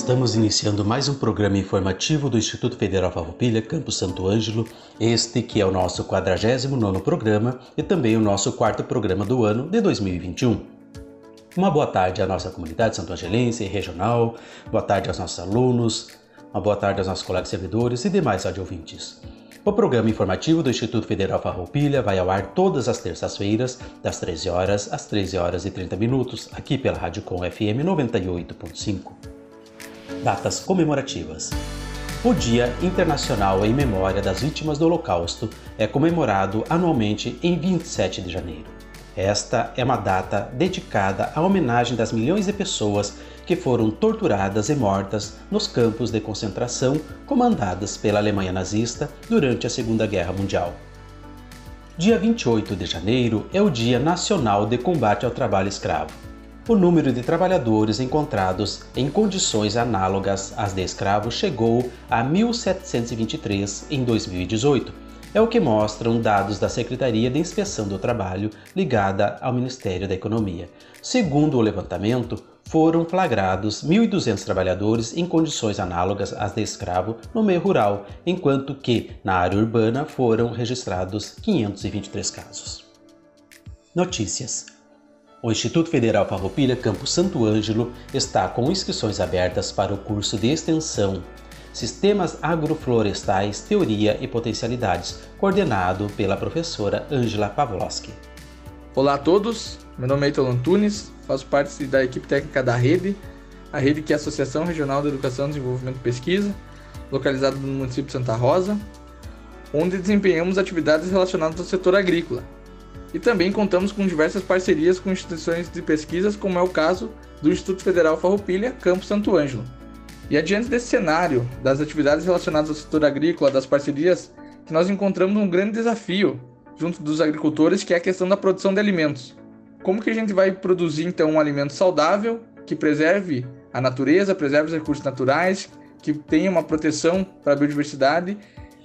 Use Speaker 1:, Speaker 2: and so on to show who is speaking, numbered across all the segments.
Speaker 1: Estamos iniciando mais um programa informativo do Instituto Federal Farroupilha, Campo Santo Ângelo, este que é o nosso 49º programa e também o nosso quarto programa do ano de 2021. Uma boa tarde à nossa comunidade santo-angelense e regional, boa tarde aos nossos alunos, uma boa tarde aos nossos colegas servidores e demais audiouvintes. O programa informativo do Instituto Federal Farroupilha vai ao ar todas as terças-feiras, das 13 horas às 13 horas e 30 minutos, aqui pela Rádio Com FM 98.5. Datas comemorativas. O Dia Internacional em Memória das Vítimas do Holocausto é comemorado anualmente em 27 de janeiro. Esta é uma data dedicada à homenagem das milhões de pessoas que foram torturadas e mortas nos campos de concentração comandados pela Alemanha nazista durante a Segunda Guerra Mundial. Dia 28 de janeiro é o Dia Nacional de Combate ao Trabalho Escravo o número de trabalhadores encontrados em condições análogas às de escravos chegou a 1.723 em 2018. É o que mostram dados da Secretaria de Inspeção do Trabalho ligada ao Ministério da Economia. Segundo o levantamento, foram flagrados 1.200 trabalhadores em condições análogas às de escravo no meio rural, enquanto que na área urbana foram registrados 523 casos. Notícias o Instituto Federal Farroupilha Campo Santo Ângelo está com inscrições abertas para o curso de extensão Sistemas Agroflorestais, Teoria e Potencialidades, coordenado pela professora Angela Pavlovski.
Speaker 2: Olá a todos, meu nome é Ítalo Antunes, faço parte da equipe técnica da Rede, a Rede que é a Associação Regional de Educação, Desenvolvimento e Pesquisa, localizada no município de Santa Rosa, onde desempenhamos atividades relacionadas ao setor agrícola, e também contamos com diversas parcerias com instituições de pesquisas, como é o caso do Instituto Federal Farroupilha, Campo Santo Ângelo. E adiante desse cenário das atividades relacionadas ao setor agrícola, das parcerias, que nós encontramos um grande desafio junto dos agricultores, que é a questão da produção de alimentos. Como que a gente vai produzir então um alimento saudável, que preserve a natureza, preserve os recursos naturais, que tenha uma proteção para a biodiversidade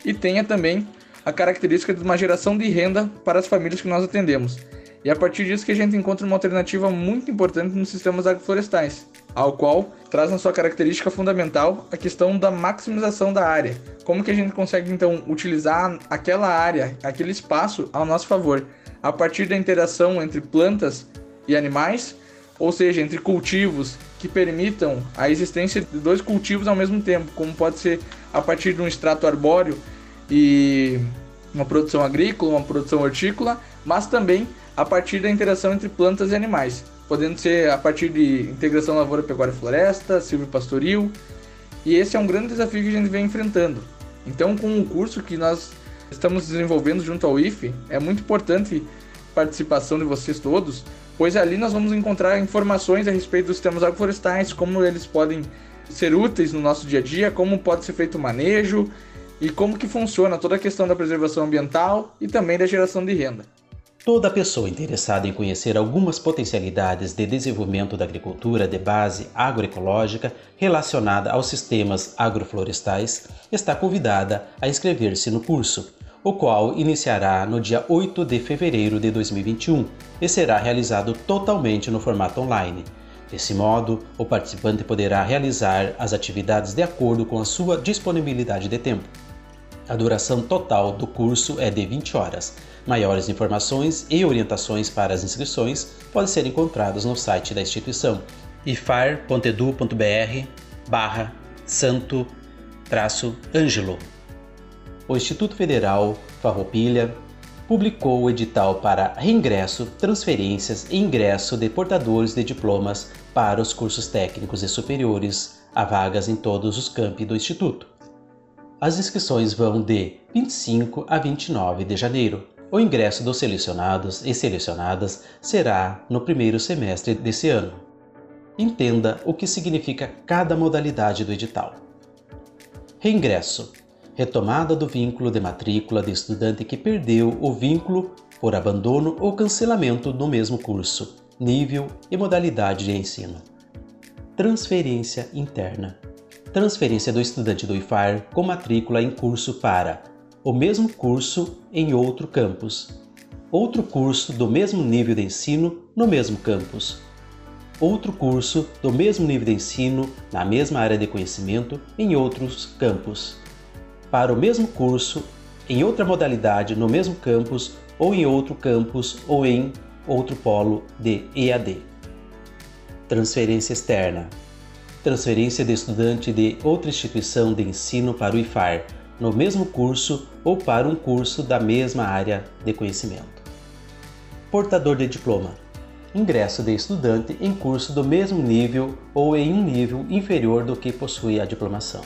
Speaker 2: e tenha também a característica de uma geração de renda para as famílias que nós atendemos. E a partir disso que a gente encontra uma alternativa muito importante nos sistemas agroflorestais, ao qual traz na sua característica fundamental a questão da maximização da área. Como que a gente consegue então utilizar aquela área, aquele espaço ao nosso favor, a partir da interação entre plantas e animais, ou seja, entre cultivos que permitam a existência de dois cultivos ao mesmo tempo, como pode ser a partir de um extrato arbóreo e uma produção agrícola, uma produção hortícola, mas também a partir da interação entre plantas e animais, podendo ser a partir de integração lavoura, pecuária e floresta, silvopastoril. E esse é um grande desafio que a gente vem enfrentando. Então, com o curso que nós estamos desenvolvendo junto ao IFE, é muito importante a participação de vocês todos, pois ali nós vamos encontrar informações a respeito dos sistemas agroflorestais, como eles podem ser úteis no nosso dia a dia, como pode ser feito o manejo e como que funciona toda a questão da preservação ambiental e também da geração de renda.
Speaker 1: Toda pessoa interessada em conhecer algumas potencialidades de desenvolvimento da agricultura de base agroecológica relacionada aos sistemas agroflorestais está convidada a inscrever-se no curso, o qual iniciará no dia 8 de fevereiro de 2021 e será realizado totalmente no formato online. Desse modo, o participante poderá realizar as atividades de acordo com a sua disponibilidade de tempo. A duração total do curso é de 20 horas. Maiores informações e orientações para as inscrições podem ser encontradas no site da instituição ifar.edu.br barra santo ângelo. O Instituto Federal Farroupilha publicou o edital para reingresso, transferências e ingresso de portadores de diplomas para os cursos técnicos e superiores a vagas em todos os campi do Instituto. As inscrições vão de 25 a 29 de janeiro. O ingresso dos selecionados e selecionadas será no primeiro semestre desse ano. Entenda o que significa cada modalidade do edital. Reingresso retomada do vínculo de matrícula de estudante que perdeu o vínculo por abandono ou cancelamento do mesmo curso, nível e modalidade de ensino. Transferência interna. Transferência do estudante do IFAR com matrícula em curso para o mesmo curso em outro campus, outro curso do mesmo nível de ensino no mesmo campus, outro curso do mesmo nível de ensino na mesma área de conhecimento em outros campus para o mesmo curso em outra modalidade no mesmo campus ou em outro campus ou em outro polo de EAD. Transferência externa. Transferência de estudante de outra instituição de ensino para o IFAR, no mesmo curso ou para um curso da mesma área de conhecimento. Portador de diploma. Ingresso de estudante em curso do mesmo nível ou em um nível inferior do que possui a diplomação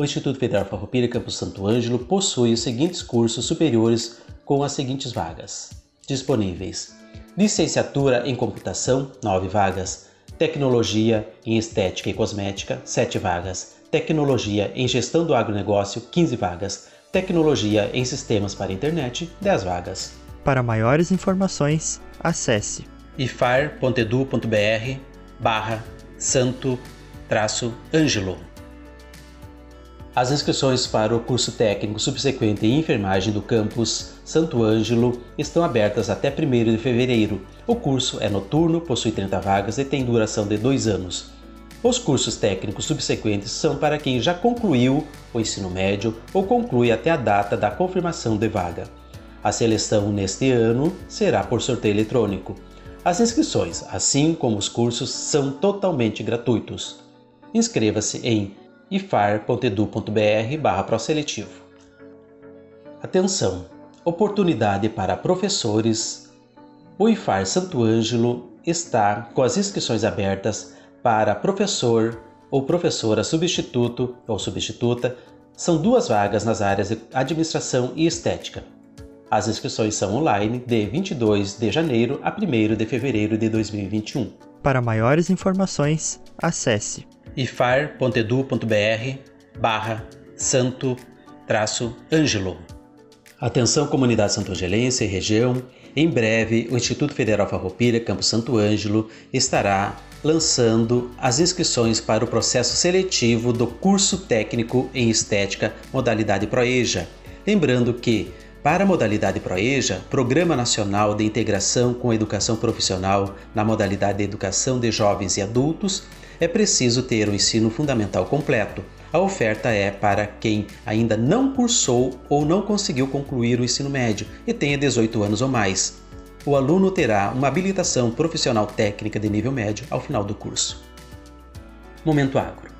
Speaker 1: o Instituto Federal Farroupilha Campus Santo Ângelo possui os seguintes cursos superiores com as seguintes vagas disponíveis: Licenciatura em Computação, 9 vagas; Tecnologia em Estética e Cosmética, 7 vagas; Tecnologia em Gestão do Agronegócio, 15 vagas; Tecnologia em Sistemas para Internet, 10 vagas.
Speaker 3: Para maiores informações, acesse
Speaker 1: ifar.edu.br barra santo traço ângelo. As inscrições para o curso técnico subsequente em enfermagem do campus Santo Ângelo estão abertas até 1 de fevereiro. O curso é noturno, possui 30 vagas e tem duração de dois anos. Os cursos técnicos subsequentes são para quem já concluiu o ensino médio ou conclui até a data da confirmação de vaga. A seleção neste ano será por sorteio eletrônico. As inscrições, assim como os cursos, são totalmente gratuitos. Inscreva-se em ifar.edu.br barra proseletivo. Atenção! Oportunidade para professores. O IFAR Santo Ângelo está com as inscrições abertas para professor ou professora substituto ou substituta. São duas vagas nas áreas de administração e estética. As inscrições são online de 22 de janeiro a 1 de fevereiro de 2021.
Speaker 3: Para maiores informações, acesse
Speaker 1: ifar.edu.br barra santo traço Ângelo. Atenção comunidade santo-angelense e região, em breve o Instituto Federal Farroupilha Campo Santo Ângelo estará lançando as inscrições para o processo seletivo do curso técnico em estética modalidade Proeja. Lembrando que para a modalidade ProEja, Programa Nacional de Integração com a Educação Profissional na modalidade de Educação de Jovens e Adultos, é preciso ter o ensino fundamental completo. A oferta é para quem ainda não cursou ou não conseguiu concluir o ensino médio e tenha 18 anos ou mais. O aluno terá uma habilitação profissional técnica de nível médio ao final do curso. Momento Agro.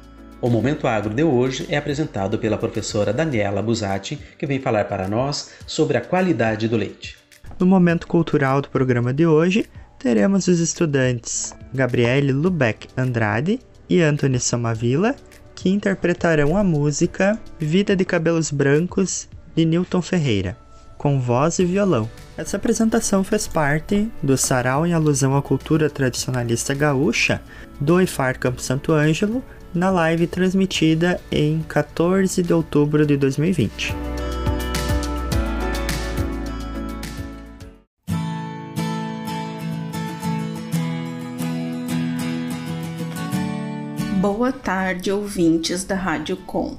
Speaker 1: O Momento Agro de hoje é apresentado pela professora Daniela Busatti, que vem falar para nós sobre a qualidade do leite.
Speaker 3: No momento cultural do programa de hoje, teremos os estudantes Gabriele Lubeck Andrade e Anthony Somavila, que interpretarão a música Vida de Cabelos Brancos de Newton Ferreira, com voz e violão. Essa apresentação fez parte do sarau em alusão à cultura tradicionalista gaúcha do IFAR Campo Santo Ângelo, na live transmitida em 14 de outubro de 2020.
Speaker 4: Tarde, ouvintes da Rádio Com.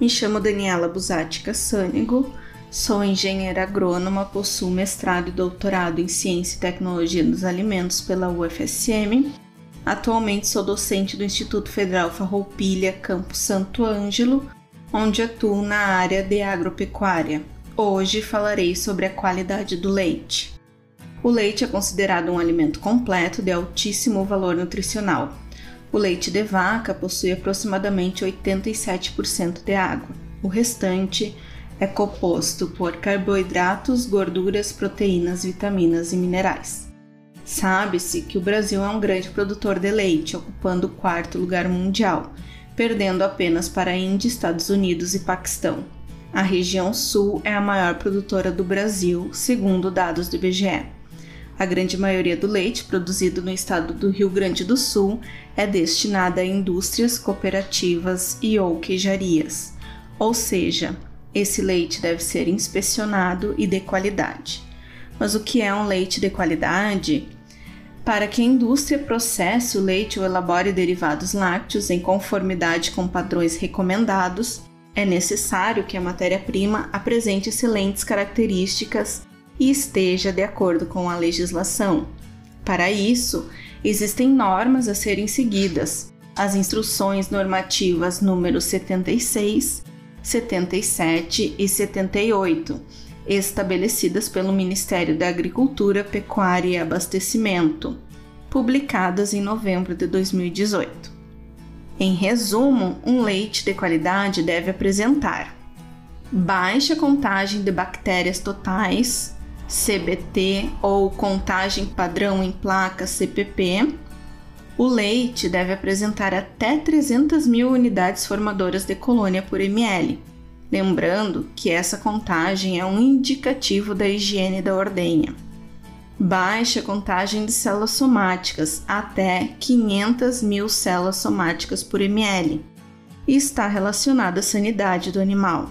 Speaker 4: Me chamo Daniela Busatti Cassânigo, sou engenheira agrônoma, possuo mestrado e doutorado em Ciência e Tecnologia dos Alimentos pela UFSM. Atualmente sou docente do Instituto Federal Farroupilha, Campo Santo Ângelo, onde atuo na área de agropecuária. Hoje falarei sobre a qualidade do leite. O leite é considerado um alimento completo de altíssimo valor nutricional o leite de vaca possui aproximadamente 87% de água. O restante é composto por carboidratos, gorduras, proteínas, vitaminas e minerais. Sabe-se que o Brasil é um grande produtor de leite, ocupando o quarto lugar mundial, perdendo apenas para a Índia, Estados Unidos e Paquistão. A região sul é a maior produtora do Brasil, segundo dados do IBGE. A grande maioria do leite produzido no estado do Rio Grande do Sul é destinada a indústrias, cooperativas e ou queijarias, ou seja, esse leite deve ser inspecionado e de qualidade. Mas o que é um leite de qualidade? Para que a indústria processe o leite ou elabore derivados lácteos em conformidade com padrões recomendados, é necessário que a matéria-prima apresente excelentes características e esteja de acordo com a legislação. Para isso, existem normas a serem seguidas, as instruções normativas número 76, 77 e 78 estabelecidas pelo Ministério da Agricultura, Pecuária e Abastecimento, publicadas em novembro de 2018. Em resumo, um leite de qualidade deve apresentar baixa contagem de bactérias totais, CBT ou contagem padrão em placa CPP. O leite deve apresentar até 300 mil unidades formadoras de colônia por ml, lembrando que essa contagem é um indicativo da higiene da ordenha. Baixa contagem de células somáticas, até 500 mil células somáticas por ml, está relacionada à sanidade do animal.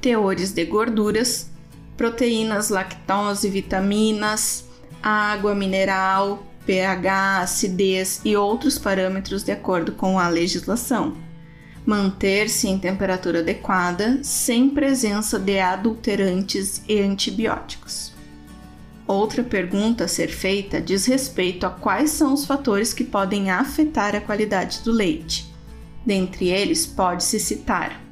Speaker 4: Teores de gorduras, proteínas, lactose, vitaminas, água mineral, pH, acidez e outros parâmetros de acordo com a legislação manter-se em temperatura adequada, sem presença de adulterantes e antibióticos. Outra pergunta a ser feita diz respeito a quais são os fatores que podem afetar a qualidade do leite. Dentre eles, pode-se citar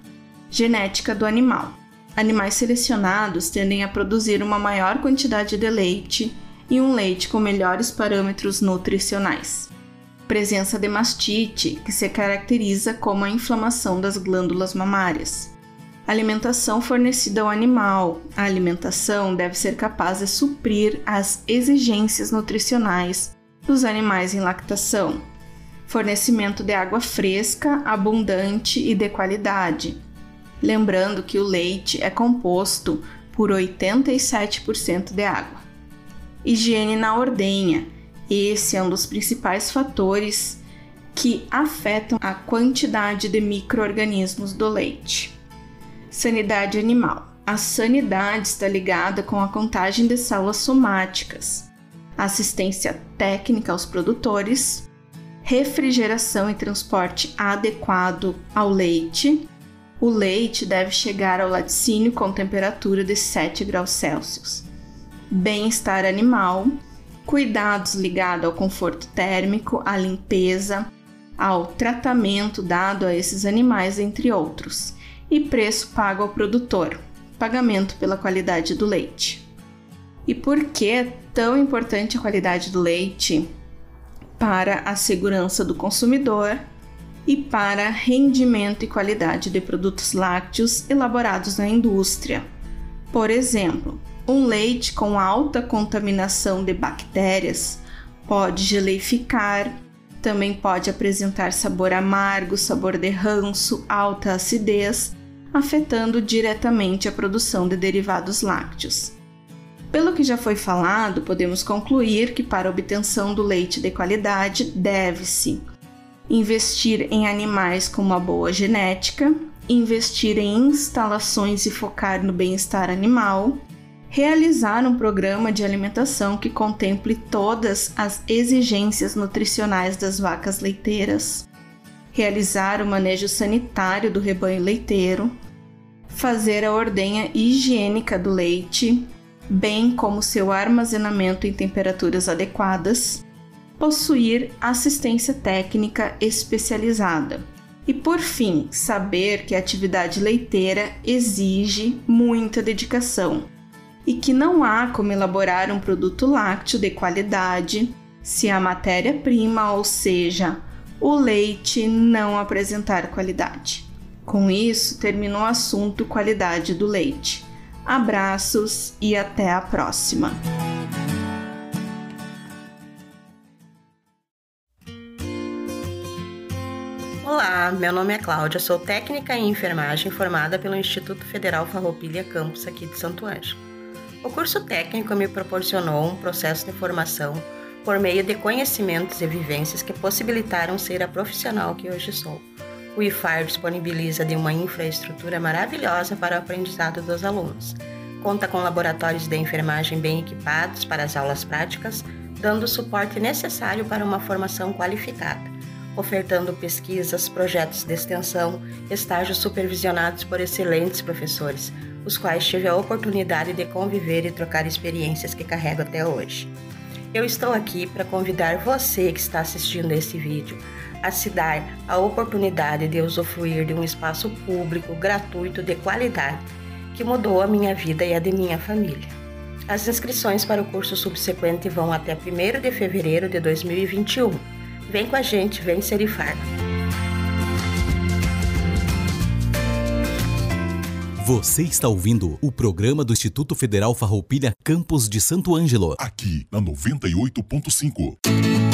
Speaker 4: genética do animal. Animais selecionados tendem a produzir uma maior quantidade de leite e um leite com melhores parâmetros nutricionais presença de mastite, que se caracteriza como a inflamação das glândulas mamárias. Alimentação fornecida ao animal. A alimentação deve ser capaz de suprir as exigências nutricionais dos animais em lactação. Fornecimento de água fresca, abundante e de qualidade. Lembrando que o leite é composto por 87% de água. Higiene na ordenha esse é um dos principais fatores que afetam a quantidade de microorganismos do leite. Sanidade animal. A sanidade está ligada com a contagem de células somáticas, assistência técnica aos produtores, refrigeração e transporte adequado ao leite. O leite deve chegar ao laticínio com temperatura de 7 graus Celsius. Bem-estar animal cuidados ligados ao conforto térmico, à limpeza, ao tratamento dado a esses animais, entre outros, e preço pago ao produtor, pagamento pela qualidade do leite. E por que é tão importante a qualidade do leite? Para a segurança do consumidor e para rendimento e qualidade de produtos lácteos elaborados na indústria. Por exemplo, um leite com alta contaminação de bactérias pode geleificar, também pode apresentar sabor amargo, sabor de ranço, alta acidez, afetando diretamente a produção de derivados lácteos. Pelo que já foi falado, podemos concluir que para obtenção do leite de qualidade deve-se investir em animais com uma boa genética, investir em instalações e focar no bem-estar animal, realizar um programa de alimentação que contemple todas as exigências nutricionais das vacas leiteiras, realizar o manejo sanitário do rebanho leiteiro, fazer a ordenha higiênica do leite, bem como seu armazenamento em temperaturas adequadas, possuir assistência técnica especializada. E por fim, saber que a atividade leiteira exige muita dedicação e que não há como elaborar um produto lácteo de qualidade se a matéria-prima, ou seja, o leite, não apresentar qualidade. Com isso, termina o assunto qualidade do leite. Abraços e até a próxima!
Speaker 5: Meu nome é Cláudia, sou técnica em enfermagem formada pelo Instituto Federal Farroupilha Campus aqui de Santo Ângelo. O curso técnico me proporcionou um processo de formação por meio de conhecimentos e vivências que possibilitaram ser a profissional que hoje sou. O IFAR disponibiliza de uma infraestrutura maravilhosa para o aprendizado dos alunos. Conta com laboratórios de enfermagem bem equipados para as aulas práticas, dando o suporte necessário para uma formação qualificada ofertando pesquisas, projetos de extensão, estágios supervisionados por excelentes professores, os quais tive a oportunidade de conviver e trocar experiências que carrego até hoje. Eu estou aqui para convidar você que está assistindo esse vídeo a se dar a oportunidade de usufruir de um espaço público gratuito de qualidade que mudou a minha vida e a de minha família. As inscrições para o curso subsequente vão até 1 de fevereiro de 2021 Vem com a gente, vem Serifar.
Speaker 6: Você está ouvindo o programa do Instituto Federal Farroupilha Campos de Santo Ângelo.
Speaker 7: Aqui na 98.5.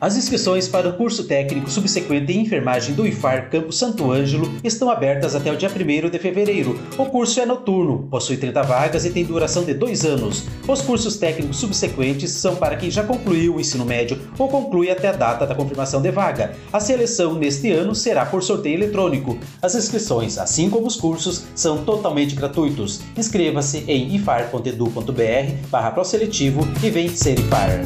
Speaker 1: As inscrições para o curso técnico subsequente em enfermagem do IFAR Campo Santo Ângelo estão abertas até o dia 1 de fevereiro. O curso é noturno, possui 30 vagas e tem duração de dois anos. Os cursos técnicos subsequentes são para quem já concluiu o ensino médio ou conclui até a data da confirmação de vaga. A seleção neste ano será por sorteio eletrônico. As inscrições, assim como os cursos, são totalmente gratuitos. Inscreva-se em ifar.edu.br barra e vem ser IFAR.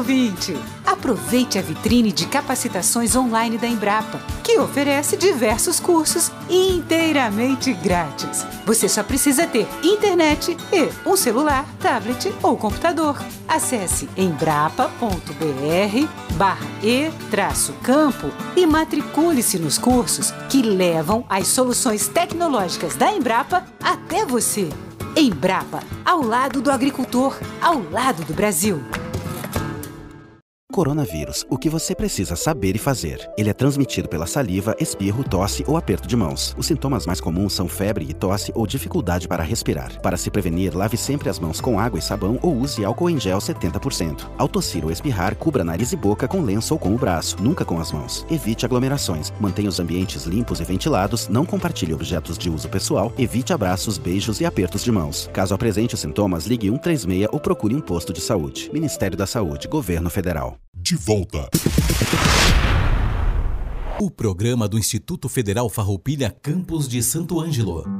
Speaker 8: Ouvinte! Aproveite a vitrine de capacitações online da Embrapa, que oferece diversos cursos inteiramente grátis. Você só precisa ter internet e um celular, tablet ou computador. Acesse embrapa.br barra e-campo e matricule-se nos cursos que levam as soluções tecnológicas da Embrapa até você. Embrapa, ao lado do agricultor, ao lado do Brasil.
Speaker 9: Coronavírus, o que você precisa saber e fazer. Ele é transmitido pela saliva, espirro, tosse ou aperto de mãos. Os sintomas mais comuns são febre e tosse ou dificuldade para respirar. Para se prevenir, lave sempre as mãos com água e sabão ou use álcool em gel 70%. Ao tossir ou espirrar, cubra nariz e boca com lenço ou com o braço, nunca com as mãos. Evite aglomerações, mantenha os ambientes limpos e ventilados, não compartilhe objetos de uso pessoal, evite abraços, beijos e apertos de mãos. Caso apresente os sintomas, ligue 136 ou procure um posto de saúde. Ministério da Saúde, Governo Federal
Speaker 7: de volta.
Speaker 6: O programa do Instituto Federal Farroupilha Campos de Santo Ângelo.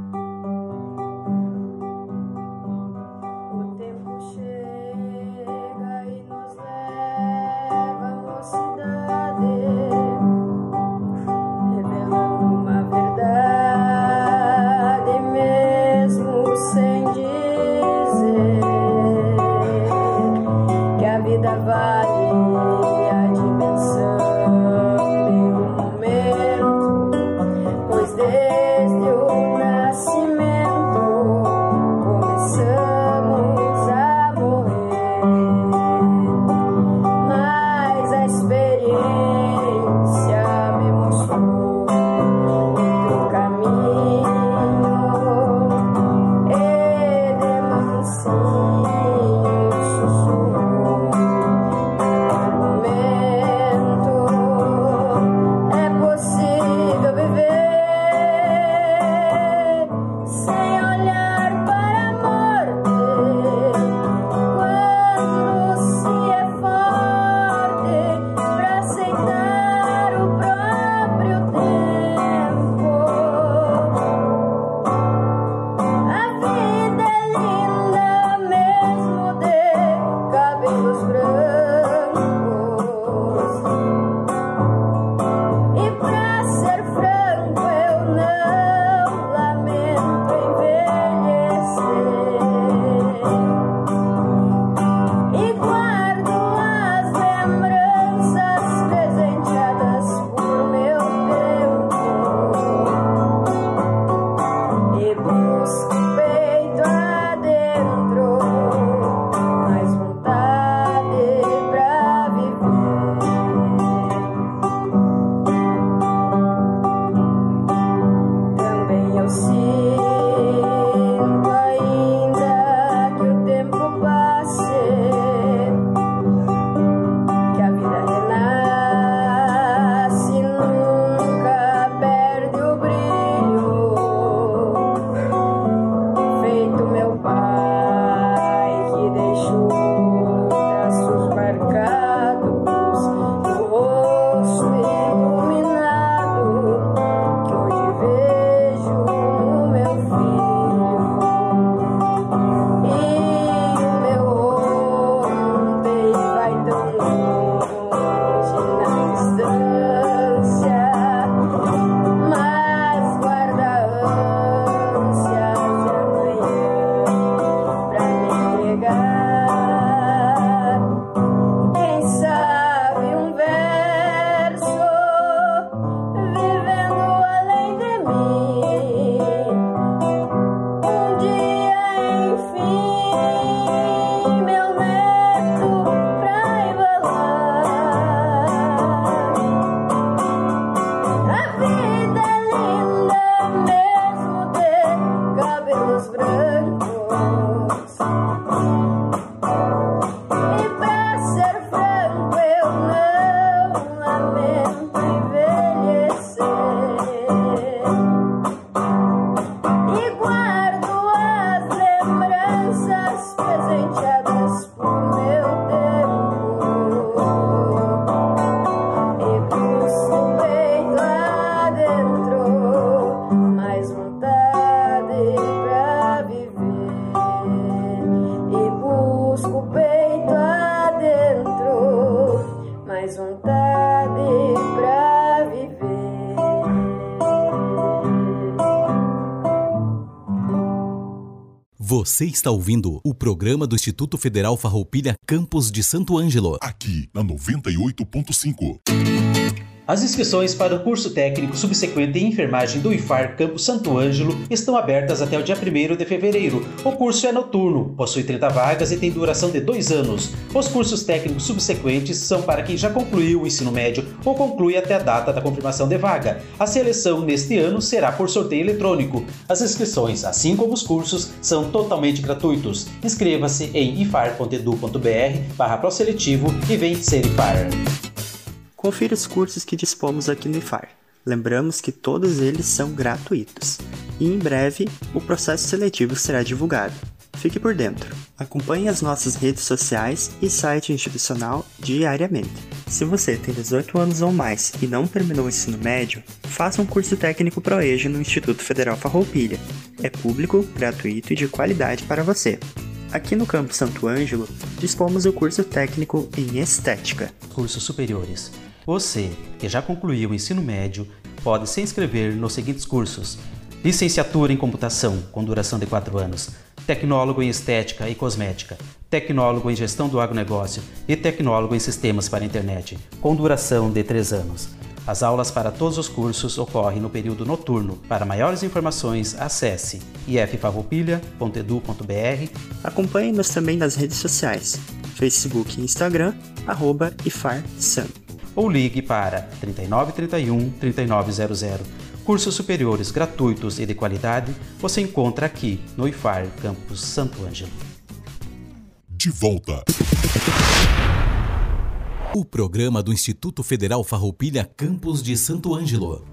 Speaker 6: jogo o peito adentro, mais vontade pra viver. Você está ouvindo o programa do Instituto Federal Farroupilha Campos de Santo Ângelo.
Speaker 7: Aqui, na 98.5.
Speaker 1: As inscrições para o curso técnico subsequente em enfermagem do IFAR Campo Santo Ângelo estão abertas até o dia 1 de fevereiro. O curso é noturno, possui 30 vagas e tem duração de dois anos. Os cursos técnicos subsequentes são para quem já concluiu o ensino médio ou conclui até a data da confirmação de vaga. A seleção neste ano será por sorteio eletrônico. As inscrições, assim como os cursos, são totalmente gratuitos. Inscreva-se em ifar.edu.br barra proseletivo e vem ser IFAR.
Speaker 3: Confira os cursos que dispomos aqui no IFAR. Lembramos que todos eles são gratuitos. E em breve, o processo seletivo será divulgado. Fique por dentro. Acompanhe as nossas redes sociais e site institucional diariamente. Se você tem 18 anos ou mais e não terminou o ensino médio, faça um curso técnico ProEjo no Instituto Federal Farroupilha. É público, gratuito e de qualidade para você. Aqui no Campo Santo Ângelo, dispomos do curso técnico em Estética.
Speaker 1: Cursos superiores você, que já concluiu o ensino médio, pode se inscrever nos seguintes cursos: Licenciatura em Computação, com duração de 4 anos, Tecnólogo em Estética e Cosmética, Tecnólogo em Gestão do Agronegócio e Tecnólogo em Sistemas para a Internet, com duração de 3 anos. As aulas para todos os cursos ocorrem no período noturno. Para maiores informações, acesse iffarroupilha.edu.br.
Speaker 3: Acompanhe-nos também nas redes sociais, Facebook e Instagram, arroba IFARSAM
Speaker 1: ou ligue para 3931 3900. Cursos superiores gratuitos e de qualidade você encontra aqui no IFAR Campus Santo Ângelo.
Speaker 7: De volta.
Speaker 6: O programa do Instituto Federal Farroupilha Campus de Santo Ângelo.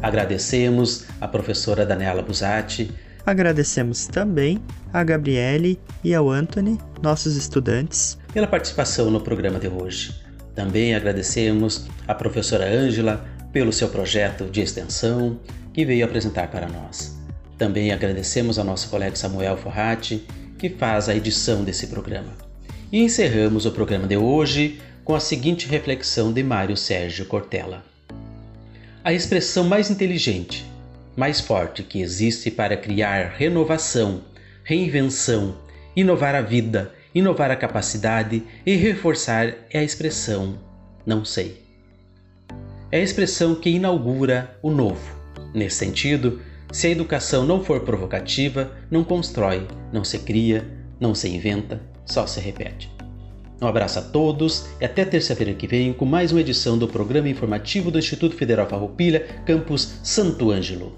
Speaker 1: Agradecemos a professora Daniela Busatti
Speaker 3: Agradecemos também a Gabriele e ao Anthony, nossos estudantes,
Speaker 1: pela participação no programa de hoje. Também agradecemos a professora Ângela pelo seu projeto de extensão que veio apresentar para nós. Também agradecemos ao nosso colega Samuel Forratti, que faz a edição desse programa. E encerramos o programa de hoje com a seguinte reflexão de Mário Sérgio Cortella. A expressão mais inteligente mais forte que existe para criar renovação, reinvenção, inovar a vida, inovar a capacidade e reforçar é a expressão não sei. É a expressão que inaugura o novo. Nesse sentido, se a educação não for provocativa, não constrói, não se cria, não se inventa, só se repete. Um abraço a todos e até terça-feira que vem com mais uma edição do programa informativo do Instituto Federal Farroupilha, campus Santo Ângelo.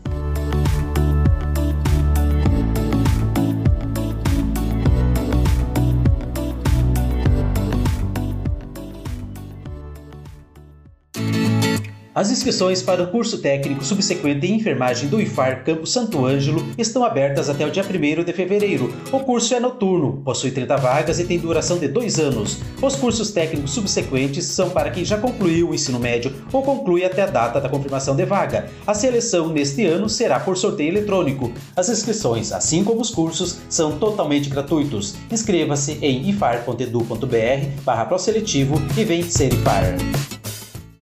Speaker 1: As inscrições para o curso técnico subsequente em enfermagem do IFAR Campo Santo Ângelo estão abertas até o dia 1 de fevereiro. O curso é noturno, possui 30 vagas e tem duração de dois anos. Os cursos técnicos subsequentes são para quem já concluiu o ensino médio ou conclui até a data da confirmação de vaga. A seleção neste ano será por sorteio eletrônico. As inscrições, assim como os cursos, são totalmente gratuitos. Inscreva-se em ifar.edu.br barra proseletivo e vem ser IFAR.